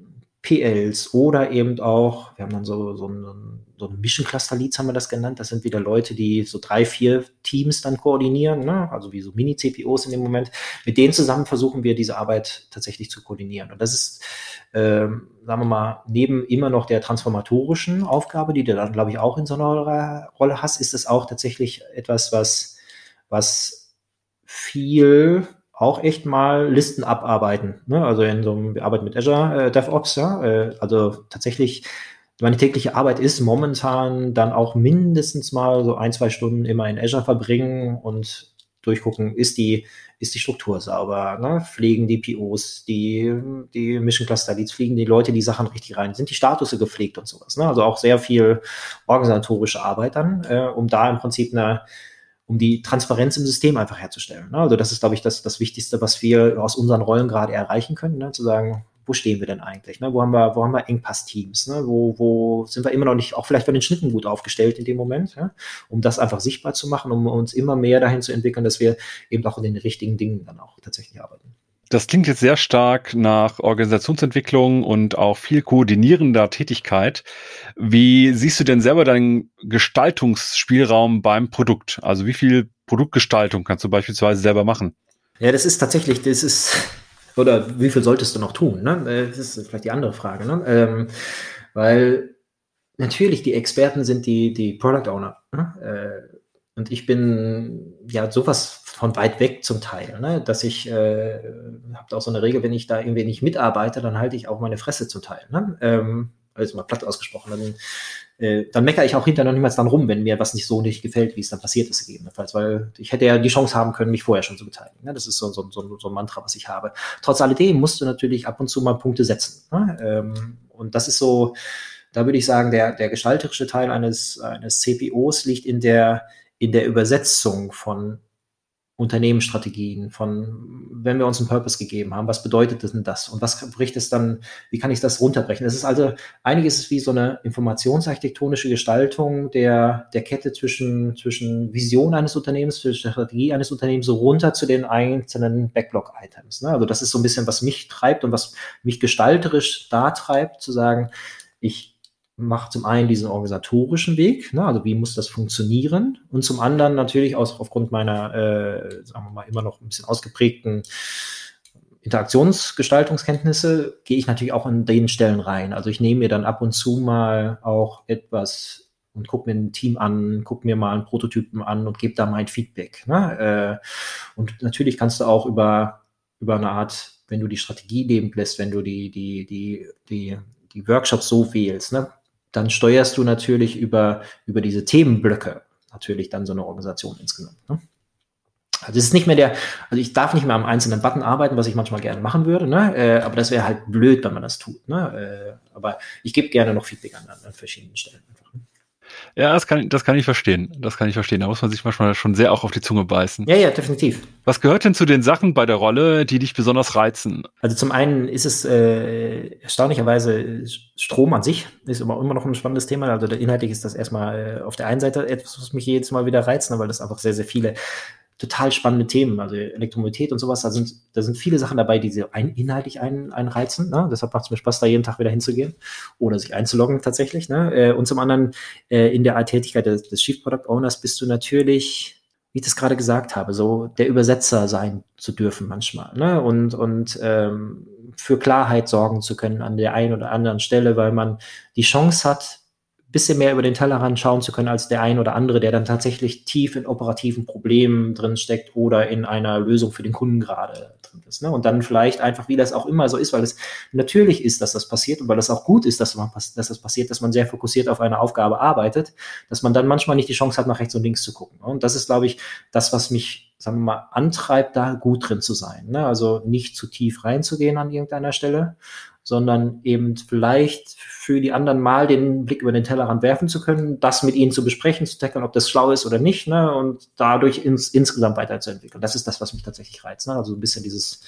PLs oder eben auch, wir haben dann so, so ein, so Mission Cluster Leads haben wir das genannt. Das sind wieder Leute, die so drei, vier Teams dann koordinieren, ne? also wie so Mini-CPOs in dem Moment. Mit denen zusammen versuchen wir diese Arbeit tatsächlich zu koordinieren. Und das ist, ähm, sagen wir mal, neben immer noch der transformatorischen Aufgabe, die du dann, glaube ich, auch in so einer Rolle hast, ist es auch tatsächlich etwas, was, was viel auch echt mal Listen abarbeiten. Ne? Also in so einem, wir arbeiten mit Azure äh, DevOps, ja. Äh, also tatsächlich, meine tägliche Arbeit ist momentan dann auch mindestens mal so ein, zwei Stunden immer in Azure verbringen und durchgucken, ist die, ist die Struktur sauber, ne? pflegen die POs, die, die Mission Cluster Leads, fliegen die Leute die Sachen richtig rein, sind die Statusse gepflegt und sowas. Ne? Also auch sehr viel organisatorische Arbeit dann, äh, um da im Prinzip eine um die Transparenz im System einfach herzustellen. Ne? Also das ist, glaube ich, das, das Wichtigste, was wir aus unseren Rollen gerade erreichen können, ne? zu sagen, wo stehen wir denn eigentlich? Ne? Wo haben wir, wo haben wir Engpass-Teams? Ne? Wo, wo sind wir immer noch nicht, auch vielleicht bei den Schnitten gut aufgestellt in dem Moment, ja? um das einfach sichtbar zu machen, um uns immer mehr dahin zu entwickeln, dass wir eben auch in den richtigen Dingen dann auch tatsächlich arbeiten. Das klingt jetzt sehr stark nach Organisationsentwicklung und auch viel koordinierender Tätigkeit. Wie siehst du denn selber deinen Gestaltungsspielraum beim Produkt? Also wie viel Produktgestaltung kannst du beispielsweise selber machen? Ja, das ist tatsächlich, das ist, oder wie viel solltest du noch tun? Ne? Äh, das ist vielleicht die andere Frage. Ne? Ähm, weil natürlich die Experten sind die, die Product Owner. Ne? Äh, und ich bin ja sowas von weit weg zum Teil, ne? dass ich äh, habe auch so eine Regel, wenn ich da irgendwie nicht mitarbeite, dann halte ich auch meine Fresse zum Teil. Ne? Ähm, also mal platt ausgesprochen, dann, äh, dann meckere ich auch hinterher noch niemals dann rum, wenn mir was nicht so nicht gefällt, wie es dann passiert ist, gegebenenfalls, weil ich hätte ja die Chance haben können, mich vorher schon zu beteiligen. Ne? Das ist so, so, so, so ein Mantra, was ich habe. Trotz alledem musst du natürlich ab und zu mal Punkte setzen. Ne? Ähm, und das ist so, da würde ich sagen, der, der gestalterische Teil eines, eines CPOs liegt in der in der Übersetzung von Unternehmensstrategien, von wenn wir uns einen Purpose gegeben haben, was bedeutet denn das und was bricht es dann, wie kann ich das runterbrechen? Es ist also, einiges ist wie so eine informationsarchitektonische Gestaltung der, der Kette zwischen, zwischen Vision eines Unternehmens, zwischen Strategie eines Unternehmens, so runter zu den einzelnen Backlog-Items. Ne? Also das ist so ein bisschen, was mich treibt und was mich gestalterisch da treibt, zu sagen, ich macht zum einen diesen organisatorischen Weg, ne, also wie muss das funktionieren, und zum anderen natürlich aus, aufgrund meiner, äh, sagen wir mal, immer noch ein bisschen ausgeprägten Interaktionsgestaltungskenntnisse gehe ich natürlich auch in den Stellen rein. Also ich nehme mir dann ab und zu mal auch etwas und gucke mir ein Team an, gucke mir mal einen Prototypen an und gebe da mein Feedback. Ne? Äh, und natürlich kannst du auch über, über eine Art, wenn du die Strategie leben lässt, wenn du die, die, die, die, die Workshops so wählst, ne? Dann steuerst du natürlich über, über diese Themenblöcke natürlich dann so eine Organisation insgesamt. Ne? Also es ist nicht mehr der, also ich darf nicht mehr am einzelnen Button arbeiten, was ich manchmal gerne machen würde, ne? Äh, aber das wäre halt blöd, wenn man das tut. Ne? Äh, aber ich gebe gerne noch Feedback an, an verschiedenen Stellen. Ja, das kann, das kann ich verstehen. Das kann ich verstehen. Da muss man sich manchmal schon sehr auch auf die Zunge beißen. Ja, ja, definitiv. Was gehört denn zu den Sachen bei der Rolle, die dich besonders reizen? Also zum einen ist es äh, erstaunlicherweise Strom an sich ist immer, immer noch ein spannendes Thema. Also inhaltlich ist das erstmal äh, auf der einen Seite etwas, was mich jedes Mal wieder reizt, ne, weil das einfach sehr, sehr viele total spannende Themen, also Elektromobilität und sowas. Da sind, da sind viele Sachen dabei, die sie ein, inhaltlich ein, einreizen. Ne? Deshalb macht es mir Spaß, da jeden Tag wieder hinzugehen oder sich einzuloggen tatsächlich. Ne? Äh, und zum anderen äh, in der Tätigkeit des, des Chief Product Owners bist du natürlich, wie ich das gerade gesagt habe, so der Übersetzer sein zu dürfen manchmal. Ne? Und, und ähm, für Klarheit sorgen zu können an der einen oder anderen Stelle, weil man die Chance hat, bisschen mehr über den Tellerrand schauen zu können als der ein oder andere, der dann tatsächlich tief in operativen Problemen drin steckt oder in einer Lösung für den Kunden gerade drin ist. Ne? Und dann vielleicht einfach, wie das auch immer so ist, weil es natürlich ist, dass das passiert und weil es auch gut ist, dass, man, dass das passiert, dass man sehr fokussiert auf eine Aufgabe arbeitet, dass man dann manchmal nicht die Chance hat, nach rechts und links zu gucken. Ne? Und das ist, glaube ich, das, was mich, sagen wir mal, antreibt, da gut drin zu sein. Ne? Also nicht zu tief reinzugehen an irgendeiner Stelle sondern eben vielleicht für die anderen mal den Blick über den Tellerrand werfen zu können, das mit ihnen zu besprechen, zu tackeln, ob das schlau ist oder nicht, ne, und dadurch ins, insgesamt weiterzuentwickeln. Das ist das, was mich tatsächlich reizt, ne? also ein bisschen dieses,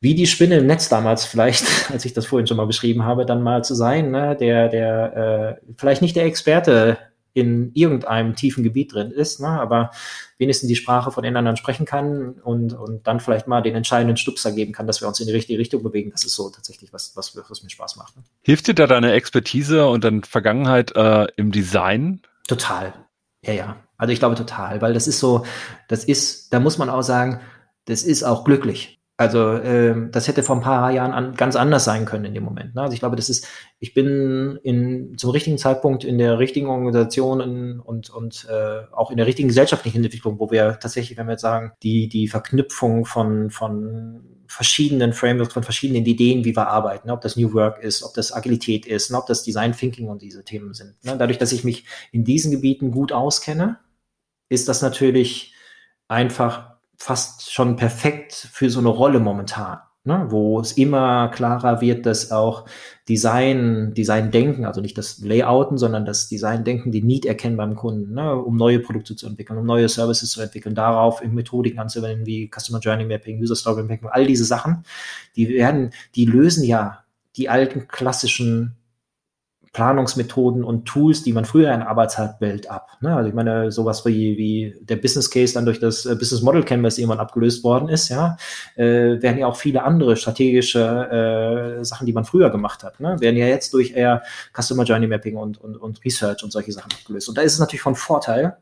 wie die Spinne im Netz damals vielleicht, als ich das vorhin schon mal beschrieben habe, dann mal zu sein, ne, der, der äh, vielleicht nicht der Experte in irgendeinem tiefen Gebiet drin ist, ne, aber wenigstens die Sprache von den anderen sprechen kann und, und dann vielleicht mal den entscheidenden Stupser geben kann, dass wir uns in die richtige Richtung bewegen. Das ist so tatsächlich was, was, was mir Spaß macht. Ne? Hilft dir da deine Expertise und deine Vergangenheit äh, im Design? Total. Ja, ja. Also ich glaube total, weil das ist so, das ist, da muss man auch sagen, das ist auch glücklich. Also ähm, das hätte vor ein paar Jahren an, ganz anders sein können in dem Moment. Ne? Also ich glaube, das ist, ich bin in, zum richtigen Zeitpunkt in der richtigen Organisation in, und, und äh, auch in der richtigen gesellschaftlichen Entwicklung, wo wir tatsächlich, wenn wir jetzt sagen, die, die Verknüpfung von, von verschiedenen Frameworks, von verschiedenen Ideen, wie wir arbeiten, ne? ob das New Work ist, ob das Agilität ist, ne? ob das Design Thinking und diese Themen sind. Ne? Dadurch, dass ich mich in diesen Gebieten gut auskenne, ist das natürlich einfach fast schon perfekt für so eine Rolle momentan, ne? wo es immer klarer wird, dass auch Design, Design-Denken, also nicht das Layouten, sondern das Design-Denken, die Need erkennen beim Kunden, ne? um neue Produkte zu entwickeln, um neue Services zu entwickeln, darauf Methodiken anzuwenden wie Customer Journey Mapping, User Story Mapping, all diese Sachen, die werden, die lösen ja die alten klassischen Planungsmethoden und Tools, die man früher in Arbeitswelt ab. Ne? Also ich meine, sowas wie, wie der Business Case dann durch das äh, Business Model Canvas irgendwann abgelöst worden ist, ja, äh, werden ja auch viele andere strategische äh, Sachen, die man früher gemacht hat, ne? werden ja jetzt durch eher Customer Journey Mapping und, und, und Research und solche Sachen abgelöst. Und da ist es natürlich von Vorteil,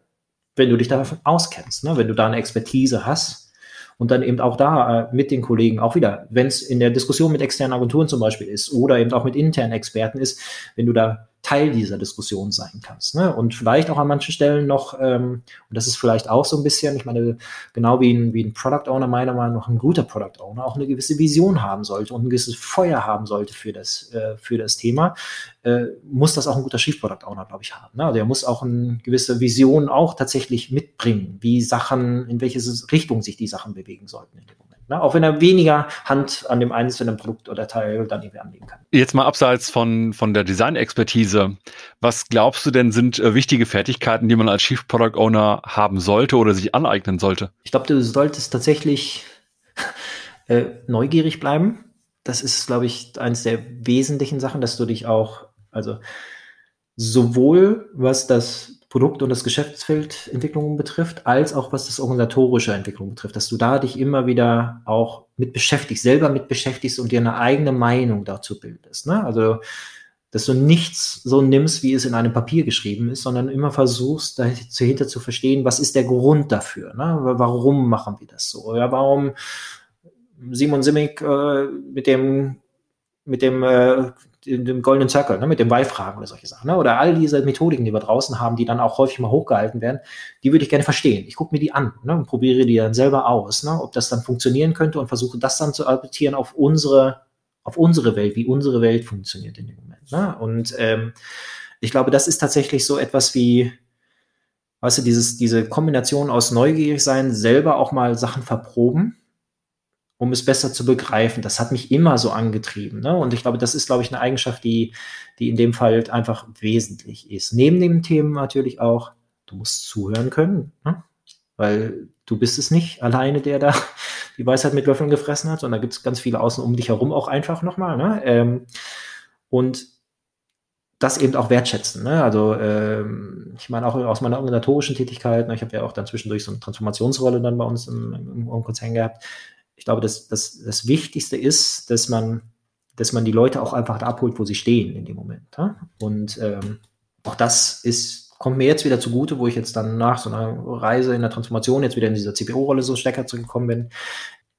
wenn du dich davon auskennst, ne? wenn du da eine Expertise hast, und dann eben auch da äh, mit den Kollegen auch wieder, wenn es in der Diskussion mit externen Agenturen zum Beispiel ist oder eben auch mit internen Experten ist, wenn du da Teil dieser Diskussion sein kannst. Ne? Und vielleicht auch an manchen Stellen noch, ähm, und das ist vielleicht auch so ein bisschen, ich meine, genau wie ein, wie ein Product Owner, meiner Meinung nach ein guter Product Owner, auch eine gewisse Vision haben sollte und ein gewisses Feuer haben sollte für das, äh, für das Thema, äh, muss das auch ein guter Chief Product Owner, glaube ich, haben. Ne? Also er muss auch eine gewisse Vision auch tatsächlich mitbringen, wie Sachen, in welche Richtung sich die Sachen bewegen sollten in dem Moment. Ne? Auch wenn er weniger Hand an dem einzelnen Produkt oder Teil dann irgendwie anlegen kann. Jetzt mal abseits von, von der Design-Expertise. Was glaubst du denn sind äh, wichtige Fertigkeiten, die man als Chief Product Owner haben sollte oder sich aneignen sollte? Ich glaube, du solltest tatsächlich äh, neugierig bleiben. Das ist, glaube ich, eines der wesentlichen Sachen, dass du dich auch, also sowohl was das Produkt- und das Geschäftsfeld Entwicklung betrifft, als auch was das organisatorische Entwicklung betrifft, dass du da dich immer wieder auch mit beschäftigst, selber mit beschäftigst und dir eine eigene Meinung dazu bildest. Ne? Also, dass du nichts so nimmst, wie es in einem Papier geschrieben ist, sondern immer versuchst, dahinter zu verstehen, was ist der Grund dafür? Ne? Warum machen wir das so? Ja, warum Simon Simic äh, mit dem mit dem äh, dem goldenen Circle, ne, mit dem Why-Fragen oder solche Sachen. Ne? Oder all diese Methodiken, die wir draußen haben, die dann auch häufig mal hochgehalten werden, die würde ich gerne verstehen. Ich gucke mir die an ne, und probiere die dann selber aus, ne, ob das dann funktionieren könnte und versuche das dann zu adaptieren auf unsere, auf unsere Welt, wie unsere Welt funktioniert in dem Moment. Ne? Und ähm, ich glaube, das ist tatsächlich so etwas wie, weißt du, dieses, diese Kombination aus neugierig sein, selber auch mal Sachen verproben um es besser zu begreifen. Das hat mich immer so angetrieben. Ne? Und ich glaube, das ist, glaube ich, eine Eigenschaft, die, die in dem Fall einfach wesentlich ist. Neben dem Themen natürlich auch, du musst zuhören können, ne? weil du bist es nicht alleine, der da die Weisheit mit Löffeln gefressen hat, sondern da gibt es ganz viele außen um dich herum auch einfach nochmal. Ne? Ähm, und das eben auch wertschätzen. Ne? Also ähm, ich meine auch aus meiner organisatorischen Tätigkeit, ne, ich habe ja auch dann zwischendurch so eine Transformationsrolle dann bei uns im, im, im Konzern gehabt, ich glaube, das, das, das Wichtigste ist, dass man, dass man die Leute auch einfach da abholt, wo sie stehen in dem Moment. Ja? Und ähm, auch das ist, kommt mir jetzt wieder zugute, wo ich jetzt dann nach so einer Reise in der Transformation jetzt wieder in dieser CPO-Rolle so stärker zurückgekommen bin,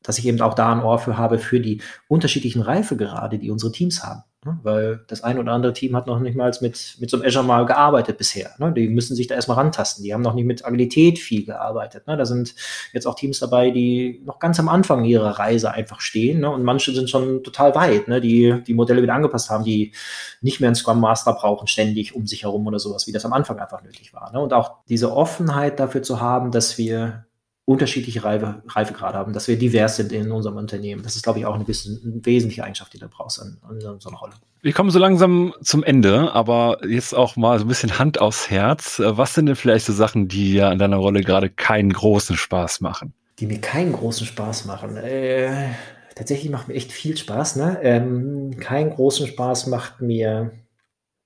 dass ich eben auch da ein Ohr für habe für die unterschiedlichen Reifegrade, die unsere Teams haben. Ne? Weil das ein oder andere Team hat noch nicht mal mit, mit so einem Azure mal gearbeitet bisher. Ne? Die müssen sich da erstmal rantasten. Die haben noch nicht mit Agilität viel gearbeitet. Ne? Da sind jetzt auch Teams dabei, die noch ganz am Anfang ihrer Reise einfach stehen. Und manche sind schon total weit, die die Modelle wieder angepasst haben, die nicht mehr einen Scrum Master brauchen, ständig um sich herum oder sowas, wie das am Anfang einfach nötig war. Und auch diese Offenheit dafür zu haben, dass wir unterschiedliche Reife, Reifegrade haben, dass wir divers sind in unserem Unternehmen. Das ist, glaube ich, auch eine, bisschen, eine wesentliche Eigenschaft, die du brauchst an, an so einer Rolle. Wir kommen so langsam zum Ende, aber jetzt auch mal so ein bisschen Hand aufs Herz. Was sind denn vielleicht so Sachen, die ja in deiner Rolle gerade keinen großen Spaß machen? Die mir keinen großen Spaß machen. Äh, tatsächlich macht mir echt viel Spaß. Ne? Ähm, keinen großen Spaß macht mir.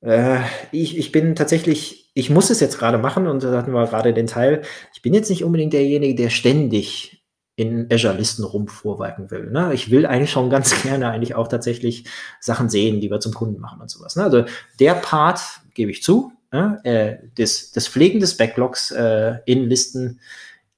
Äh, ich, ich bin tatsächlich ich muss es jetzt gerade machen und da hatten wir gerade den Teil, ich bin jetzt nicht unbedingt derjenige, der ständig in Azure-Listen rumvorweiken will. Ne? Ich will eigentlich schon ganz gerne eigentlich auch tatsächlich Sachen sehen, die wir zum Kunden machen und sowas. Ne? Also der Part, gebe ich zu, ne? äh, des, des Pflegen des Backlogs äh, in Listen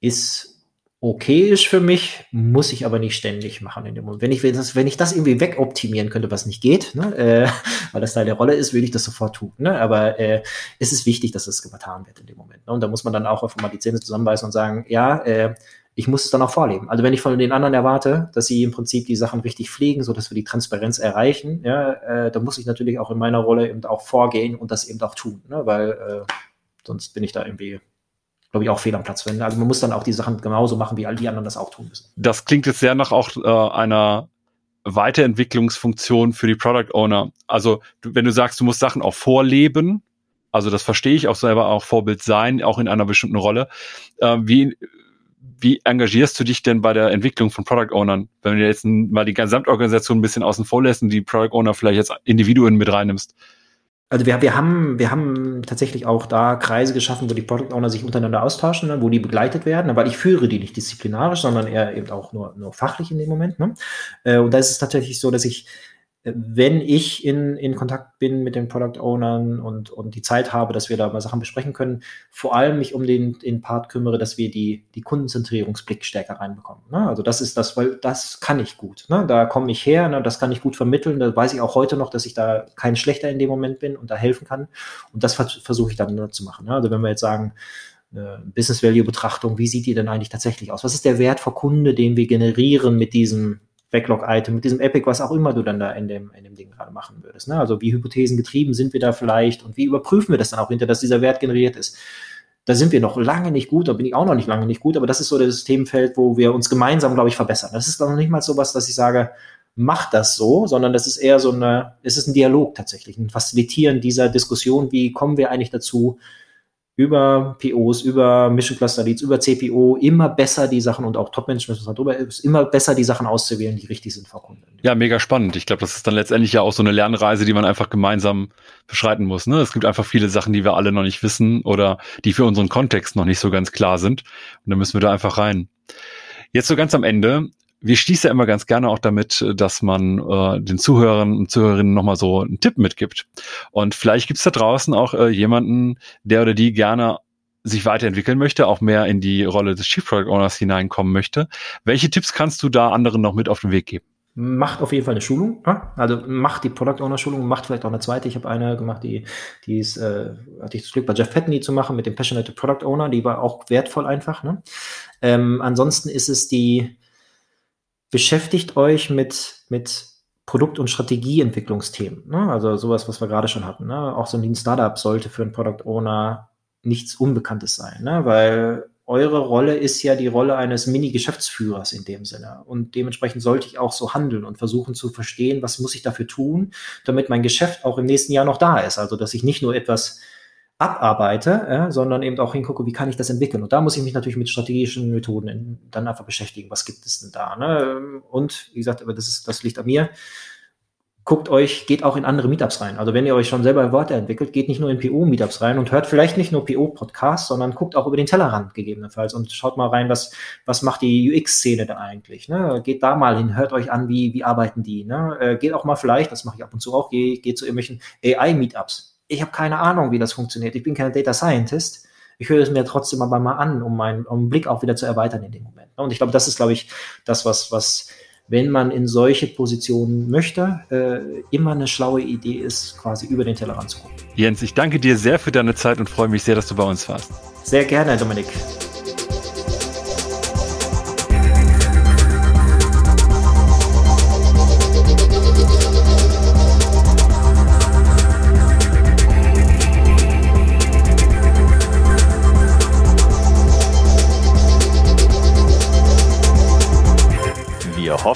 ist okay ist für mich, muss ich aber nicht ständig machen in dem Moment. Wenn ich, wenn ich das irgendwie wegoptimieren könnte, was nicht geht, ne, äh, weil das Teil der Rolle ist, würde ich das sofort tun. Ne? Aber äh, es ist wichtig, dass es getan wird in dem Moment. Ne? Und da muss man dann auch einfach mal die Zähne zusammenbeißen und sagen, ja, äh, ich muss es dann auch vorleben. Also wenn ich von den anderen erwarte, dass sie im Prinzip die Sachen richtig pflegen, so dass wir die Transparenz erreichen, ja, äh, dann muss ich natürlich auch in meiner Rolle eben auch vorgehen und das eben auch tun, ne? weil äh, sonst bin ich da irgendwie glaube ich, auch fehl am Platz finden. Also man muss dann auch die Sachen genauso machen, wie all die anderen das auch tun müssen. Das klingt jetzt sehr nach auch äh, einer Weiterentwicklungsfunktion für die Product Owner. Also du, wenn du sagst, du musst Sachen auch vorleben, also das verstehe ich, auch selber auch Vorbild sein, auch in einer bestimmten Rolle. Äh, wie, wie engagierst du dich denn bei der Entwicklung von Product Ownern? Wenn du jetzt mal die Gesamtorganisation ein bisschen außen vor lässt und die Product Owner vielleicht jetzt Individuen mit reinnimmst. Also wir, wir, haben, wir haben tatsächlich auch da Kreise geschaffen, wo die Product Owner sich untereinander austauschen, ne, wo die begleitet werden, weil ich führe die nicht disziplinarisch, sondern eher eben auch nur, nur fachlich in dem Moment. Ne? Äh, und da ist es tatsächlich so, dass ich wenn ich in, in Kontakt bin mit den Product Ownern und, und die Zeit habe, dass wir da mal Sachen besprechen können, vor allem mich um den, den Part kümmere, dass wir die, die Kundenzentrierungsblick stärker reinbekommen. Ne? Also das ist das, weil das kann ich gut. Ne? Da komme ich her, ne? das kann ich gut vermitteln. Da weiß ich auch heute noch, dass ich da kein Schlechter in dem Moment bin und da helfen kann. Und das vers versuche ich dann zu machen. Ne? Also wenn wir jetzt sagen, Business Value Betrachtung, wie sieht die denn eigentlich tatsächlich aus? Was ist der Wert vor Kunde, den wir generieren mit diesem Backlog-Item, mit diesem Epic, was auch immer du dann da in dem, in dem Ding gerade machen würdest. Ne? Also wie hypothesengetrieben sind wir da vielleicht und wie überprüfen wir das dann auch hinter, dass dieser Wert generiert ist. Da sind wir noch lange nicht gut, da bin ich auch noch nicht lange nicht gut, aber das ist so das Themenfeld, wo wir uns gemeinsam, glaube ich, verbessern. Das ist noch nicht mal so was, dass ich sage, mach das so, sondern das ist eher so eine, es ist ein Dialog tatsächlich, ein Facilitieren dieser Diskussion, wie kommen wir eigentlich dazu, über POs, über Mission Cluster Leads, über CPO immer besser die Sachen und auch Top-Management darüber ist, immer besser die Sachen auszuwählen, die richtig sind für Kunden. Ja, mega spannend. Ich glaube, das ist dann letztendlich ja auch so eine Lernreise, die man einfach gemeinsam beschreiten muss. Ne? Es gibt einfach viele Sachen, die wir alle noch nicht wissen oder die für unseren Kontext noch nicht so ganz klar sind. Und dann müssen wir da einfach rein. Jetzt so ganz am Ende wir schließen ja immer ganz gerne auch damit, dass man äh, den Zuhörern und Zuhörerinnen nochmal so einen Tipp mitgibt. Und vielleicht gibt's da draußen auch äh, jemanden, der oder die gerne sich weiterentwickeln möchte, auch mehr in die Rolle des Chief Product Owners hineinkommen möchte. Welche Tipps kannst du da anderen noch mit auf den Weg geben? Macht auf jeden Fall eine Schulung. Also macht die Product Owner Schulung, macht vielleicht auch eine zweite. Ich habe eine gemacht, die, die ist, äh, hatte ich das Glück bei Jeff Petney zu machen mit dem Passionate Product Owner. Die war auch wertvoll einfach. Ne? Ähm, ansonsten ist es die beschäftigt euch mit, mit Produkt- und Strategieentwicklungsthemen. Ne? Also sowas, was wir gerade schon hatten. Ne? Auch so ein Startup sollte für einen Product Owner nichts Unbekanntes sein, ne? weil eure Rolle ist ja die Rolle eines Mini-Geschäftsführers in dem Sinne. Und dementsprechend sollte ich auch so handeln und versuchen zu verstehen, was muss ich dafür tun, damit mein Geschäft auch im nächsten Jahr noch da ist. Also, dass ich nicht nur etwas abarbeite, ja, sondern eben auch hingucke, wie kann ich das entwickeln. Und da muss ich mich natürlich mit strategischen Methoden in, dann einfach beschäftigen. Was gibt es denn da? Ne? Und wie gesagt, aber das ist, das liegt an mir guckt euch, geht auch in andere Meetups rein. Also wenn ihr euch schon selber weiterentwickelt, geht nicht nur in PO-Meetups rein und hört vielleicht nicht nur PO-Podcasts, sondern guckt auch über den Tellerrand gegebenenfalls und schaut mal rein, was, was macht die UX-Szene da eigentlich. Ne? Geht da mal hin, hört euch an, wie, wie arbeiten die. Ne? Äh, geht auch mal vielleicht, das mache ich ab und zu auch, geht, geht zu irgendwelchen AI-Meetups. Ich habe keine Ahnung, wie das funktioniert. Ich bin kein Data Scientist. Ich höre es mir trotzdem aber mal an, um meinen um Blick auch wieder zu erweitern in dem Moment. Ne? Und ich glaube, das ist, glaube ich, das, was, was wenn man in solche Positionen möchte, äh, immer eine schlaue Idee ist, quasi über den Tellerrand zu gucken. Jens, ich danke dir sehr für deine Zeit und freue mich sehr, dass du bei uns warst. Sehr gerne, Dominik.